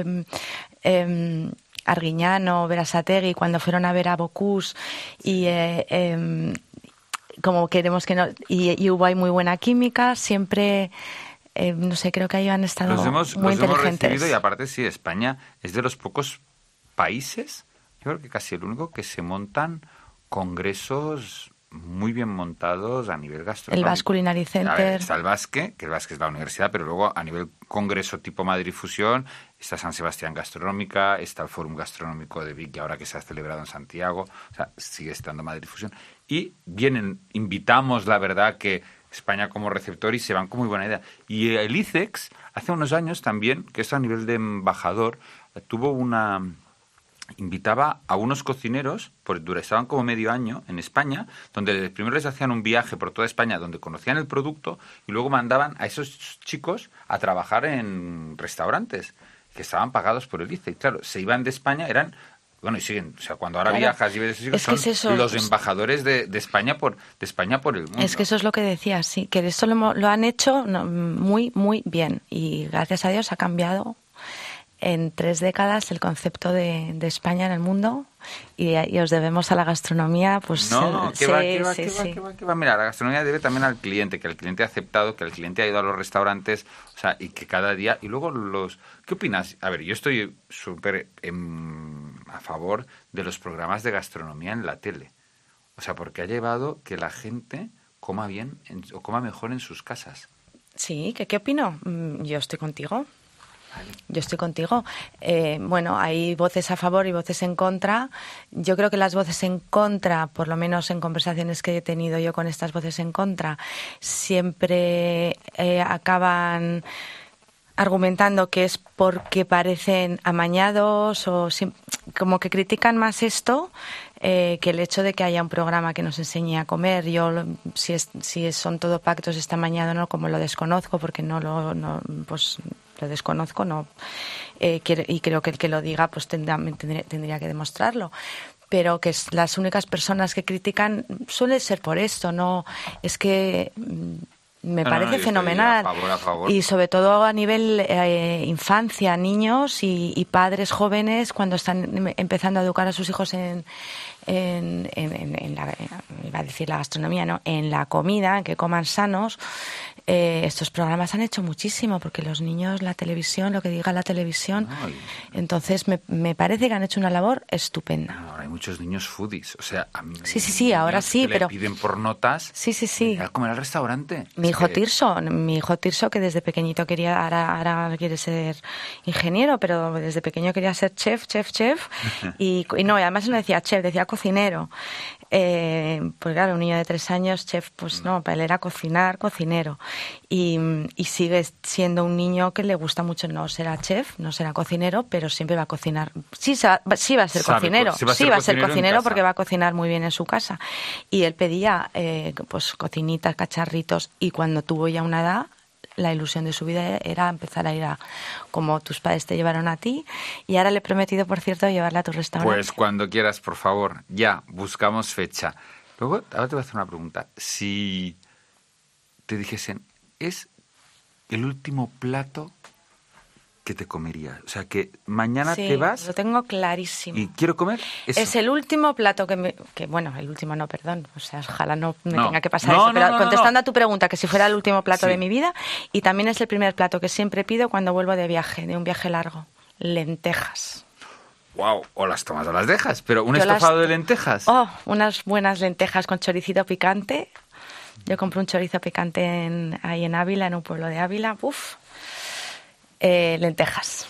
eh, Arguiñano, Berasategui, cuando fueron a ver a Bocuse y eh, como queremos que no y, y hubo ahí muy buena química, siempre eh, no sé, creo que ahí han estado los hemos, muy los hemos inteligentes. recibido y aparte sí, España es de los pocos países, yo creo que casi el único que se montan congresos muy bien montados a nivel gastronómico. El Basque Culinary A ver, Center. está el Basque, que el Basque es la universidad, pero luego a nivel congreso tipo Madrid Fusión está San Sebastián Gastronómica, está el Fórum Gastronómico de Vic, que ahora que se ha celebrado en Santiago, o sea, sigue estando Madrid Fusión. Y vienen, invitamos, la verdad, que España como receptor y se van con muy buena idea. Y el ICEX, hace unos años también, que esto a nivel de embajador, tuvo una invitaba a unos cocineros, pues dura- estaban como medio año en España, donde primero les hacían un viaje por toda España donde conocían el producto y luego mandaban a esos chicos a trabajar en restaurantes que estaban pagados por el ICE. Claro, se iban de España, eran bueno, y siguen, o sea, cuando ahora Claro. viajas y ves hijos, Es son es eso, los pues- embajadores de, de España por de España por el mundo. Es que eso es lo que decía, sí, que esto lo, lo han hecho muy, muy bien y gracias a Dios ha cambiado en tres décadas el concepto de, de España en el mundo y, y os debemos a la gastronomía, pues No, va, que va. Mira, la gastronomía debe también al cliente, que el cliente ha aceptado, que el cliente ha ido a los restaurantes, o sea, y que cada día... Y luego los... ¿Qué opinas? A ver, yo estoy súper em, a favor de los programas de gastronomía en la tele. O sea, porque ha llevado que la gente coma bien en- o coma mejor en sus casas. Sí, ¿qué, qué opino? Mm, Yo estoy contigo. Yo estoy contigo. Eh, bueno, hay voces a favor y voces en contra. Yo creo que las voces en contra, por lo menos en conversaciones que he tenido yo con estas voces en contra, siempre eh, acaban argumentando que es porque parecen amañados o como que critican más esto eh, que el hecho de que haya un programa que nos enseñe a comer. Yo, si, es, si son todo pactos está amañado, no, como lo desconozco, porque no lo, no, pues, lo desconozco, no. Eh, y creo que el que lo diga, pues tendría, tendría que demostrarlo. Pero que las únicas personas que critican suele ser por esto, no es que mm, me No, no, no, parece fenomenal. a favor, a favor. Y sobre todo a nivel eh, infancia, niños y, y padres jóvenes cuando están em- empezando a educar a sus hijos en, en, en- en- en la, iba a decir la gastronomía, ¿no? En la comida, en que coman sanos. Eh, estos programas han hecho muchísimo porque los niños, la televisión, lo que diga la televisión. Ay. Entonces me, me parece que han hecho una labor estupenda. Ahora hay muchos niños foodies. O sea, a mí- Sí, sí, sí, ahora sí, pero- piden por notas. Sí, sí, sí. a comer al restaurante. Mi Es hijo que- Tirso, mi hijo Tirso que desde pequeñito quería, ahora, ahora quiere ser ingeniero, pero desde pequeño quería ser chef, chef, chef. <laughs> Y, y no, y además no decía chef, decía cocinero. Eh, pues claro, un niño de tres años, chef, pues no, para él era cocinar, cocinero. Y, y sigue siendo un niño que le gusta mucho, no será chef, no será cocinero, pero siempre va a cocinar. Sí, sí va a ser Sabe, cocinero, sí va a sí ser va a ser cocinero cocinero porque va a cocinar muy bien en su casa. Y él pedía eh, pues cocinitas, cacharritos y cuando tuvo ya una edad la ilusión de su vida era empezar a ir a como tus padres te llevaron a ti y ahora le he prometido por cierto llevarla a tu restaurante. Pues cuando quieras, por favor, ya, buscamos fecha. Luego, ahora te voy a hacer una pregunta. Si te dijesen, es el último plato que te comerías, o sea, que mañana Sí, te vas lo tengo clarísimo. y quiero comer eso. Es el último plato que me... Que, bueno, el último no, perdón. O sea, ojalá no me No. tenga que pasar No, eso. no, Pero contestando a tu pregunta, que si fuera el último plato Sí. de mi vida. Y también es el primer plato que siempre pido cuando vuelvo de viaje, de un viaje largo. Lentejas. Wow, o las tomas o las dejas, pero un Yo las- estofado de lentejas. Oh, unas buenas lentejas con choricito picante. Yo compré un chorizo picante en- ahí en Ávila, en un pueblo de Ávila. Uf. Eh, lentejas.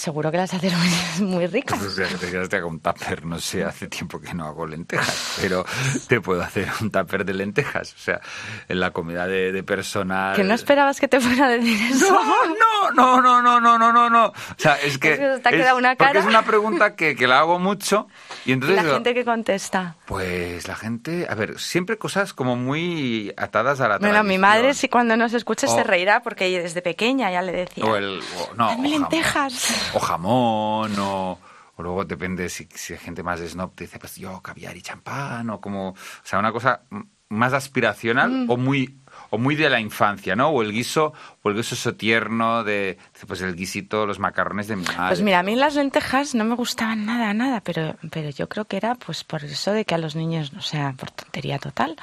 Seguro que las hacen <laughs> muy, muy ricas. O sea, que te con un tupper, no sé, hace tiempo que no hago lentejas, pero te puedo hacer un tupper de lentejas. O sea, en la comida de, de personal. Que no esperabas que te fuera a decir eso. No, no, no, no, no, no, no, no. O sea, es que. Es que te ha quedado una porque cara. es una pregunta que, que la hago mucho. Y Y entonces. la digo, gente que contesta. Pues la gente. A ver, siempre cosas como muy atadas a la Bueno, mi tradición. madre, si cuando nos escuche, se O- reirá porque ella desde pequeña ya le decía. O el. o- no, lentejas. O jamón, o. O luego depende si, si hay gente más de snob, te dice, pues yo, caviar y champán, o como. O sea, una cosa más aspiracional Mm. o muy o muy de la infancia, ¿no? O el guiso, o el guiso eso tierno de, pues el guisito, los macarrones de mi madre. Pues mira, a mí las lentejas no me gustaban nada, nada, pero, pero yo creo que era pues por eso de que a los niños, o sea, por tontería total,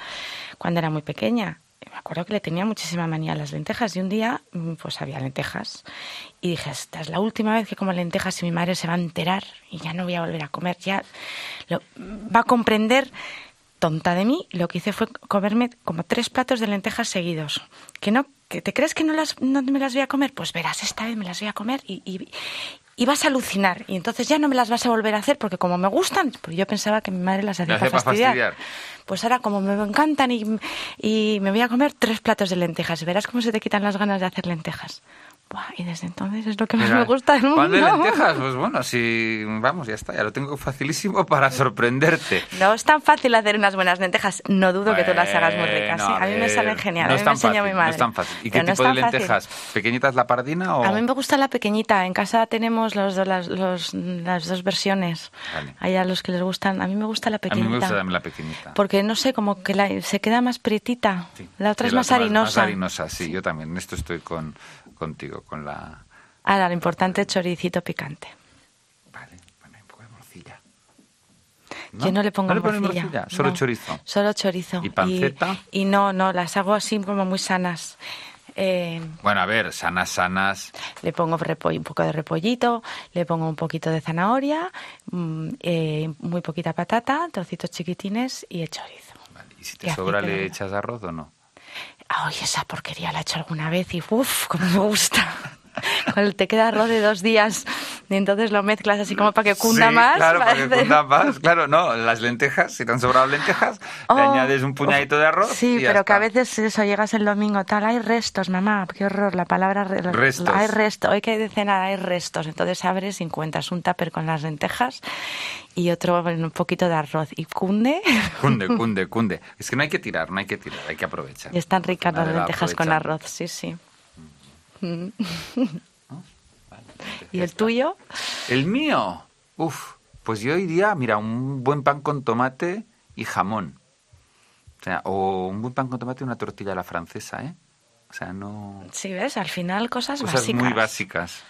cuando era muy pequeña. Me acuerdo que le tenía muchísima manía a las lentejas y un día mm, pues había lentejas y dije, esta es la última vez que como lentejas y mi madre se va a enterar y ya no voy a volver a comer, ya lo- va a comprender tonta de mí, lo que hice fue comerme como tres platos de lentejas seguidos. Que no, que te crees que no las no me las voy a comer, pues verás, esta vez me las voy a comer y, y vas a alucinar. Y entonces ya no me las vas a volver a hacer porque como me gustan, pues yo pensaba que mi madre las hacía para hacía para fastidiar. fastidiar. Pues ahora como me encantan y, y me voy a comer tres platos de lentejas, verás cómo se te quitan las ganas de hacer lentejas. Buah, y desde entonces es lo que más Mira, me gusta del mundo. pan de lentejas, pues <laughs> bueno, si vamos, ya está, ya lo tengo facilísimo para sorprenderte. No es tan fácil hacer unas buenas lentejas. No dudo que tú las hagas muy ricas. Bueno, ¿sí? A mí me salen genial. No a mí me fácil, mi no madre. es tan fácil. ¿Y qué no tipo de tan fácil. lentejas? ¿Pequeñitas la pardina o...? A mí me gusta la pequeñita. En casa tenemos los, las, los- las dos versiones. Vale. Hay a los que les gustan. A mí me gusta la A mí pequeñita. me gusta también la pequeñita. Porque no sé, como que la- se queda más prietita. Sí. La otra Sí, es la más harinosa. Más harinosa, sí, yo también. En esto estoy con, contigo, con la... Ahora, lo importante es choricito picante. Vale, bueno, un poco de morcilla. Yo no le pongo ¿No le morcilla. morcilla? Solo no. chorizo. Solo chorizo. ¿Y panceta? Y, y no, no, las hago así como muy sanas. Eh, Bueno, a ver, sanas, sanas... le pongo repollo- un poco de repollito, le pongo un poquito de zanahoria, mm, eh, muy poquita patata, trocitos chiquitines y el chorizo. Vale, ¿Y si te Y sobra le echas arroz o no? Ay, esa porquería la he hecho alguna vez y uff, como me gusta. <laughs> Cuando te queda arroz de dos días y entonces lo mezclas así como para que cunda Sí, más. claro, para que parece- cunda más. Claro, no, las lentejas, si te han sobrado lentejas, le Oh, añades un puñadito de arroz Sí, y ya pero que a está. veces eso, llegas el domingo tal, hay restos, mamá, qué horror, la palabra re- Restos. Hay restos, hoy que hay de cenar hay restos, entonces abres y encuentras un tupper con las lentejas y otro un poquito de arroz y cunde. <laughs> Cunde, <laughs> cunde, cunde. Es que no hay que tirar, no hay que tirar, hay que aprovechar. Y están ricas las lentejas con arroz, sí, sí. <laughs> Mm. Vale, ¿Y el tuyo? El mío, uf, pues yo iría, mira, un buen pan con tomate y jamón. O sea, o un buen pan con tomate y una tortilla a la francesa, ¿eh? O sea, no... Sí, ves, al final cosas, Cosas básicas. muy básicas.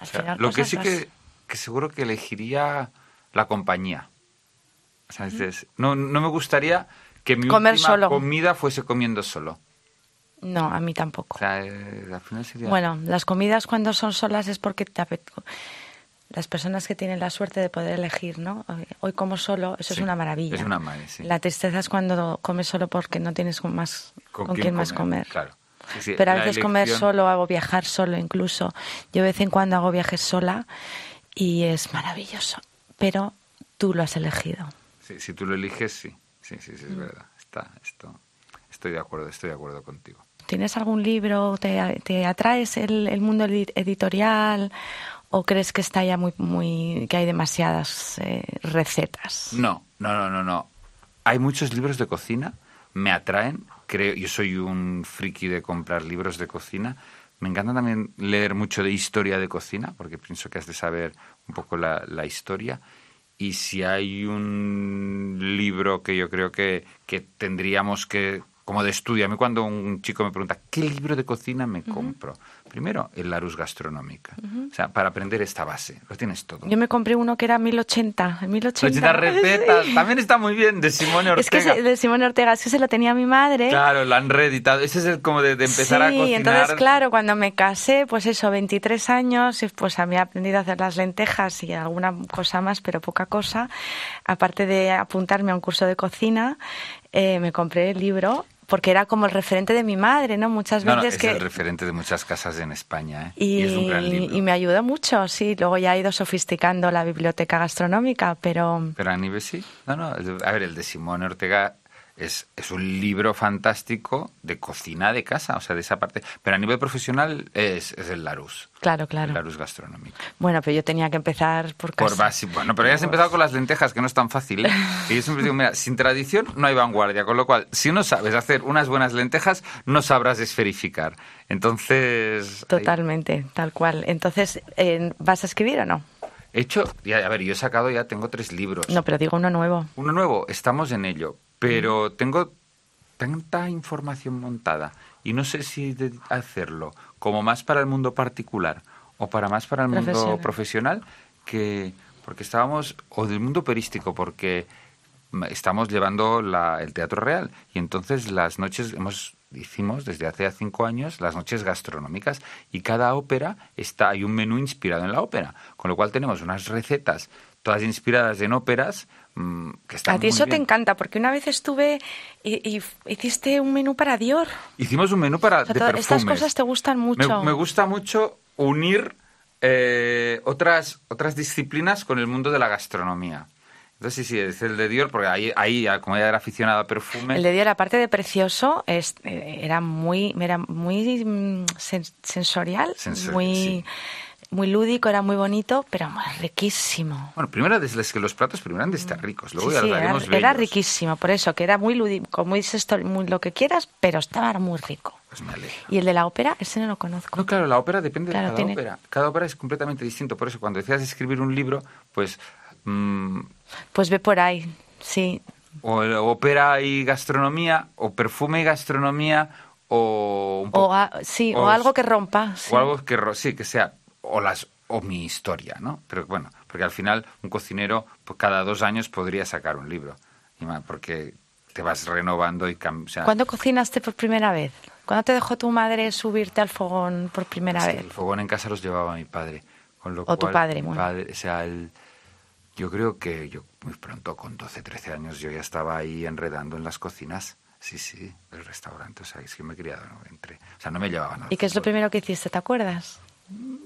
Al O sea, final lo que sí que, que seguro que elegiría la compañía. O sea, dices, no, no me gustaría que mi Comer última solo. comida fuese comiendo solo. No, a mí tampoco. O sea, eh, al final sería... Bueno, las comidas cuando son solas es porque te apet- las personas que tienen la suerte de poder elegir, ¿no? Hoy- como solo, eso Sí, es una maravilla. es una maravilla, sí. La tristeza es cuando comes solo porque no tienes con más con, ¿Con quién, quién más comer? comer. Claro. Sí, sí, Pero a veces comer solo, hago viajar solo incluso. Yo de vez en cuando hago viajes sola y es maravilloso. Pero tú lo has elegido. Sí, si tú lo eliges, sí. Sí, sí, Mm. sí, es verdad. Está, esto, estoy de acuerdo, estoy de acuerdo contigo. ¿Tienes algún libro? ¿Te, te atraes el, el mundo edi- editorial? ¿O crees que está ya muy, muy que hay demasiadas eh, recetas? No, no, no, no, no. Hay muchos libros de cocina, me atraen. Creo, yo soy un friki de comprar libros de cocina. Me encanta también leer mucho de historia de cocina, porque pienso que has de saber un poco la, la historia. Y si hay un libro que yo creo que, que tendríamos que, como de estudio, a mí cuando un chico me pregunta, ¿qué libro de cocina me compro? Primero, el Larus Gastronómica. O sea, para aprender esta base, lo tienes todo. Yo me compré uno que era 1080. el 1080. Ochenta recetas, <laughs> también está muy bien, de Simone Ortega. Es que se- de Simón Ortega, es que se lo tenía mi madre. Claro, lo han reeditado. Ese es el como de, de empezar a sí, cocinar. entonces claro, cuando me casé, pues eso, 23 años, pues había aprendido a hacer las lentejas y alguna cosa más, pero poca cosa. Aparte de apuntarme a un curso de cocina, eh, me compré el libro porque era como el referente de mi madre, ¿no? Muchas No, no, veces es que... el referente de muchas casas en España, ¿eh? Y, es un gran libro. y me ayudó mucho, sí. Luego ya he ido sofisticando la biblioteca gastronómica, pero Pero a nivel sí. No, no. A ver, el de Simone Ortega es, es un libro fantástico de cocina de casa, o sea, de esa parte. Pero a nivel profesional es, es el Larus. claro, claro. El Larus gastronómico. Bueno, pero yo tenía que empezar por casa. Por básico. Bueno, pero ya has empezado con las lentejas, que no es tan fácil. ¿eh? <laughs> Y yo siempre digo, mira, sin tradición no hay vanguardia. Con lo cual, si no sabes hacer unas buenas lentejas, no sabrás esferificar. Entonces. ahí- Totalmente, tal cual. Entonces, eh, ¿vas a escribir o no? He hecho. Ya, a ver, yo he sacado ya, tengo tres libros. No, pero digo uno nuevo. Uno nuevo, estamos en ello. Pero tengo tanta información montada y no sé si de hacerlo como más para el mundo particular o para más para el mundo Profesional. que porque estábamos o del mundo operístico porque estamos llevando la- el teatro real. Y entonces las noches hemos hicimos desde hace cinco años las noches gastronómicas y cada ópera está hay un menú inspirado en la ópera. Con lo cual tenemos unas recetas todas inspiradas en óperas que están a ti muy eso te encanta, porque una vez estuve y, y hiciste un menú para Dior. Hicimos un menú para O sea, de todas perfumes. estas cosas te gustan mucho. Me, me gusta mucho unir eh, otras, otras disciplinas con el mundo de la gastronomía. Entonces sí, sí, es el de Dior, porque ahí, ahí como ella era aficionada a perfume... El de Dior, aparte de precioso, es, eh, era muy, era muy mm, sen- sensorial, Sensorial, muy, sí. Muy lúdico, era muy bonito, pero muy riquísimo. Bueno, primero es que los platos primero han de estar ricos, luego Sí, ya sí, era, era riquísimo, por eso, que era muy lúdico, muy, muy lo que quieras, pero estaba muy rico. Pues me. Y el de la ópera, ese no lo conozco. No, claro, la ópera depende Claro, de cada tiene- ópera. Cada ópera es completamente distinto. Por eso, cuando decías escribir un libro, pues. mm, Pues ve por ahí, sí. o ópera y gastronomía, o perfume y gastronomía, o. un O, a- sí, o, o- algo que rompa. sí. O algo que. Sí, que sea. O, las, o mi historia, ¿no? Pero bueno, porque al final un cocinero, pues cada dos años podría sacar un libro. Y más, porque te vas renovando y cam- o sea, ¿Cuándo cocinaste por primera vez? ¿Cuándo te dejó tu madre subirte al fogón por primera Sí, vez? El fogón en casa los llevaba mi padre. Con lo O tu padre, mi padre, o sea, el- yo creo que yo muy pronto, con 12, 13 años, yo ya estaba ahí enredando en las cocinas. Sí, sí, del restaurante. O sea, es que me he criado ¿no? entre... O sea, no me llevaban al ¿Y qué es lo primero que hiciste? ¿Te acuerdas?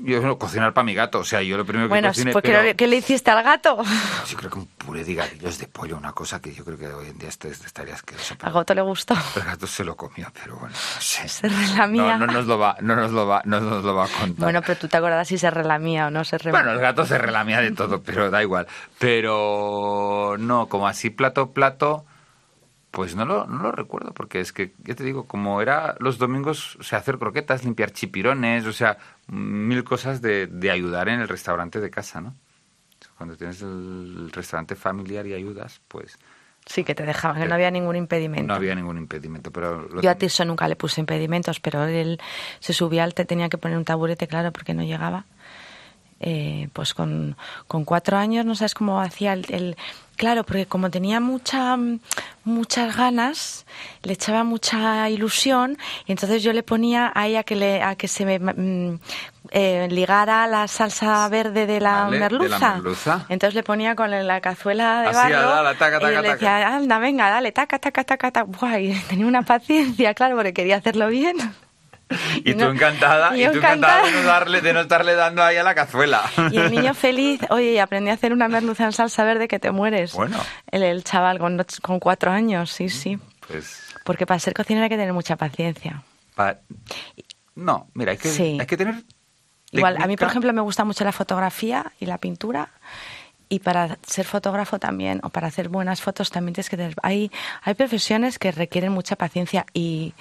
Yo no, cocinar para mi gato. O sea, yo lo primero que Bueno, cociné... pues, ¿qué, pero- le- ¿qué le hiciste al gato? <laughs> Yo creo que un puré de higadillos de pollo, una cosa que yo creo que hoy en día estaría asqueroso. Al pero- gato le gustó. El gato se lo comió, pero bueno, no sé. Se relamía. No, no nos lo va, no nos lo va, no nos lo va a contar. Bueno, pero tú te acordarás si se relamía o no se relamía. Bueno, el gato se relamía de todo, pero da igual. Pero no, como así plato, plato, pues no lo, no lo recuerdo, porque es que, ya te digo, como era los domingos, o sea, hacer croquetas, limpiar chipirones, o sea, mil cosas de, de ayudar en el restaurante de casa, ¿no? Cuando tienes el restaurante familiar y ayudas, pues Sí, que te dejaban, que no había ningún impedimento. no había ningún impedimento. Pero lo Yo a Tirso nunca le puse impedimentos, pero él se subía al te tenía que poner un taburete, claro, porque no llegaba. Eh, pues con, con cuatro años no sabes cómo hacía el, el- claro porque como tenía mucha muchas ganas le echaba mucha ilusión y entonces yo le ponía ahí a que le a que se me mm, eh, ligara la salsa verde de la, Vale, de la merluza. entonces le ponía con la cazuela de Así, barro dale, taca, y taca, le decía taca. anda venga dale taca taca taca taca Buah, y <laughs> tenía una paciencia claro porque quería hacerlo bien <laughs> Y tú encantada, y y tú encantada de encantada. no, darle, de no estarle dando ahí a la cazuela. Y el niño <laughs> feliz, oye, aprendí a hacer una merluza en salsa verde que te mueres. Bueno. El, el chaval con, con cuatro años, sí, sí. Pues Porque para ser cocinero hay que tener mucha paciencia. Pa- No, mira, hay que, Sí. hay que tener. Igual, a mí, por ejemplo, me gusta mucho la fotografía y la pintura. Y para ser fotógrafo también, o para hacer buenas fotos, también tienes que tener. Hay, hay profesiones que requieren mucha paciencia y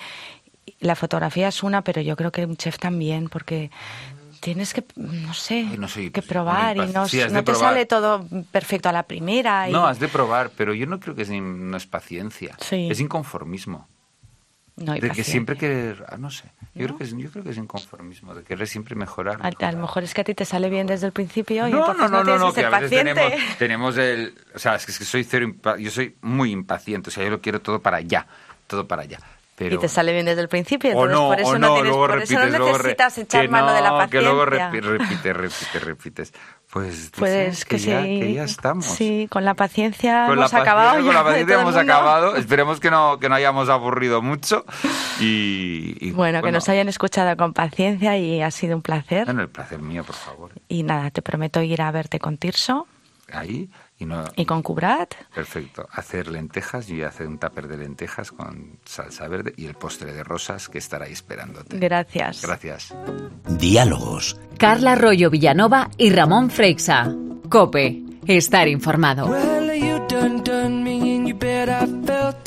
la fotografía es una, pero yo creo que un chef también, porque tienes que, no sé, no soy que muy probar y no, sí, no te probar. sale todo perfecto a la primera. Y... No, has de probar, pero yo no creo que es, no es paciencia. Sí. Es inconformismo. No hay de que siempre querer. ah, no sé. Yo, ¿No? creo que es, yo creo que es inconformismo, de querer siempre mejorar. A, a mejorar. lo mejor es que a ti te sale bien desde el principio y No, entonces no, no, no, no, que que a veces tenemos, <laughs> tenemos el. O sea, es que, que soy cero. Yo soy muy impaciente, o sea, yo lo quiero todo para allá. Todo para allá. Pero... Y te sale bien desde el principio, O entonces no, por eso o no, no, tienes, luego por eso no luego re- necesitas echar mano de la paciencia. Que luego repi- repites, repites, repites. Pues, Pues dices que, ya, sí. que ya estamos. Sí, con la paciencia Con la hemos paciencia- acabado. con la <laughs> paciencia hemos acabado. Esperemos que no, que no hayamos aburrido mucho. Y, y, Bueno, que nos hayan escuchado con paciencia y ha sido un placer. Bueno, el placer mío, por favor. Y nada, te prometo ir a verte con Tirso Ahí. Y no, y con Kubrat. Perfecto. Hacer lentejas, yo voy a hacer un tupper de lentejas con salsa verde y el postre de rosas que estará ahí esperándote. Gracias. Gracias. Diálogos. Carla Rollo Villanova y Ramón Freixa. Cope. Estar informado. Well, you done done me and you bet I felt it.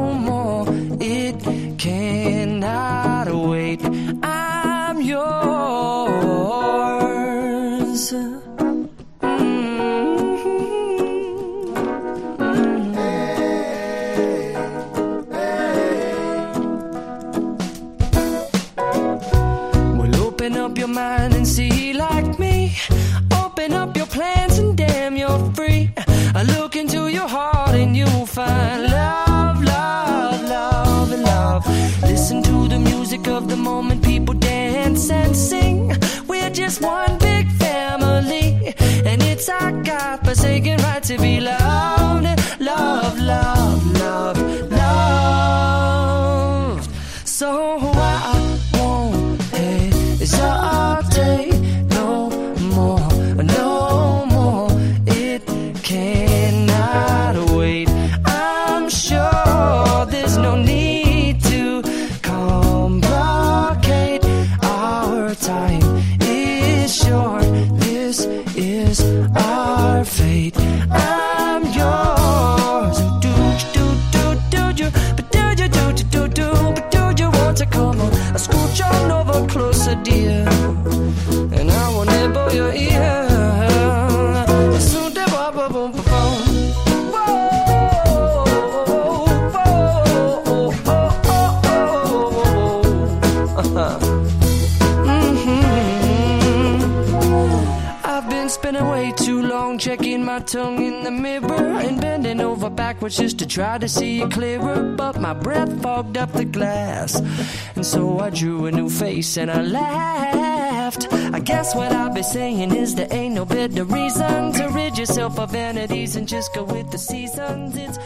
cannot wait. I'm yours. Mm-hmm. Well, open up your mind and see like me. Open up your plans Forsaken right to be loved. backwards just to try to see it clearer, but my breath fogged up the glass. And so I drew a new face and I laughed. I guess what I'll be saying is there ain't no better reason to rid yourself of vanities and just go with the seasons. It's